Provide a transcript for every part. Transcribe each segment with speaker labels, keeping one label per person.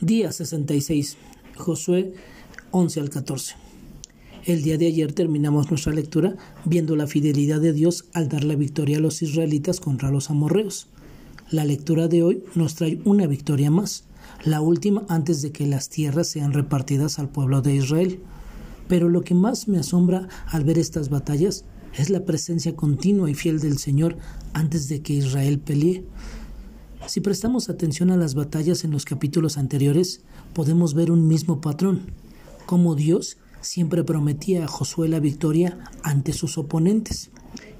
Speaker 1: Día 66. Josué 11 al 14. El día de ayer terminamos nuestra lectura viendo la fidelidad de Dios al dar la victoria a los israelitas contra los amorreos. La lectura de hoy nos trae una victoria más, la última antes de que las tierras sean repartidas al pueblo de Israel. Pero lo que más me asombra al ver estas batallas es la presencia continua y fiel del Señor antes de que Israel pelee. Si prestamos atención a las batallas en los capítulos anteriores, podemos ver un mismo patrón, como Dios siempre prometía a Josué la victoria ante sus oponentes.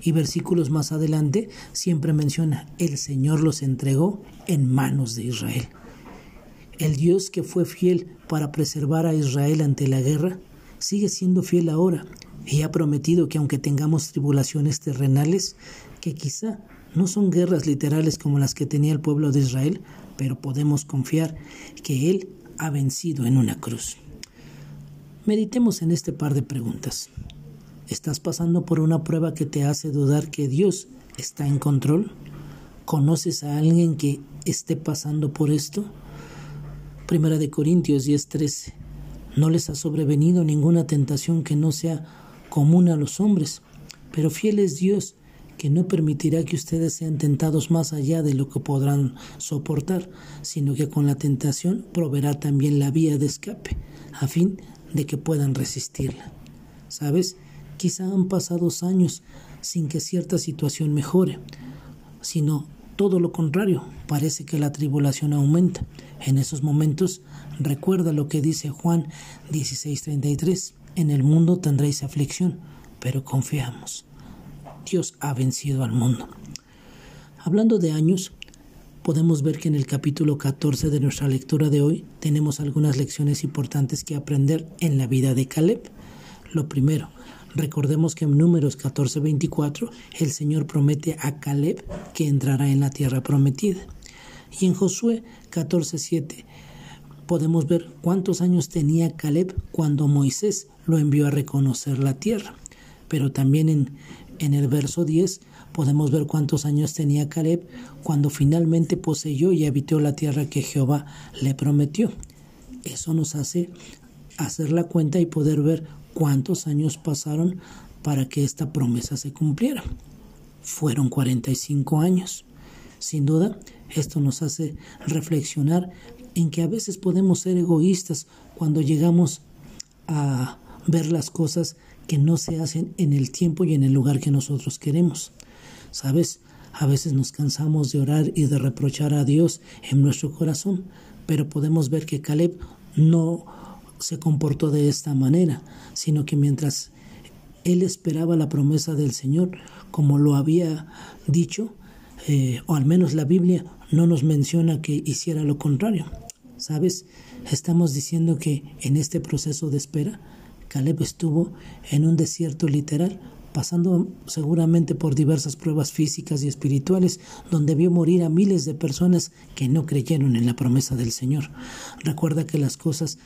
Speaker 1: Y versículos más adelante siempre menciona, el Señor los entregó en manos de Israel. El Dios que fue fiel para preservar a Israel ante la guerra, sigue siendo fiel ahora y ha prometido que aunque tengamos tribulaciones terrenales, que quizá no son guerras literales como las que tenía el pueblo de Israel, pero podemos confiar que Él ha vencido en una cruz. Meditemos en este par de preguntas. ¿Estás pasando por una prueba que te hace dudar que Dios está en control? ¿Conoces a alguien que esté pasando por esto? Primera de Corintios 10:13. No les ha sobrevenido ninguna tentación que no sea común a los hombres, pero fiel es Dios que no permitirá que ustedes sean tentados más allá de lo que podrán soportar, sino que con la tentación proveerá también la vía de escape, a fin de que puedan resistirla. ¿Sabes? Quizá han pasado años sin que cierta situación mejore, sino todo lo contrario, parece que la tribulación aumenta. En esos momentos, recuerda lo que dice Juan 16:33, en el mundo tendréis aflicción, pero confiamos. Dios ha vencido al mundo. Hablando de años, podemos ver que en el capítulo 14 de nuestra lectura de hoy tenemos algunas lecciones importantes que aprender en la vida de Caleb. Lo primero, recordemos que en números 14-24 el Señor promete a Caleb que entrará en la tierra prometida. Y en Josué 14:7 podemos ver cuántos años tenía Caleb cuando Moisés lo envió a reconocer la tierra. Pero también en en el verso 10 podemos ver cuántos años tenía Caleb cuando finalmente poseyó y habitó la tierra que Jehová le prometió. Eso nos hace hacer la cuenta y poder ver cuántos años pasaron para que esta promesa se cumpliera. Fueron 45 años. Sin duda, esto nos hace reflexionar en que a veces podemos ser egoístas cuando llegamos a ver las cosas que no se hacen en el tiempo y en el lugar que nosotros queremos. ¿Sabes? A veces nos cansamos de orar y de reprochar a Dios en nuestro corazón, pero podemos ver que Caleb no se comportó de esta manera, sino que mientras él esperaba la promesa del Señor, como lo había dicho, eh, o al menos la Biblia no nos menciona que hiciera lo contrario. ¿Sabes? Estamos diciendo que en este proceso de espera Caleb estuvo en un desierto literal, pasando seguramente por diversas pruebas físicas y espirituales, donde vio morir a miles de personas que no creyeron en la promesa del Señor. Recuerda que las cosas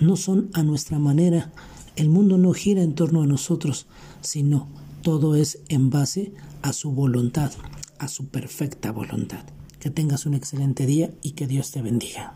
Speaker 1: no son a nuestra manera, el mundo no gira en torno a nosotros, sino todo es en base a su voluntad, a su perfecta voluntad. Que tengas un excelente día y que Dios te bendiga.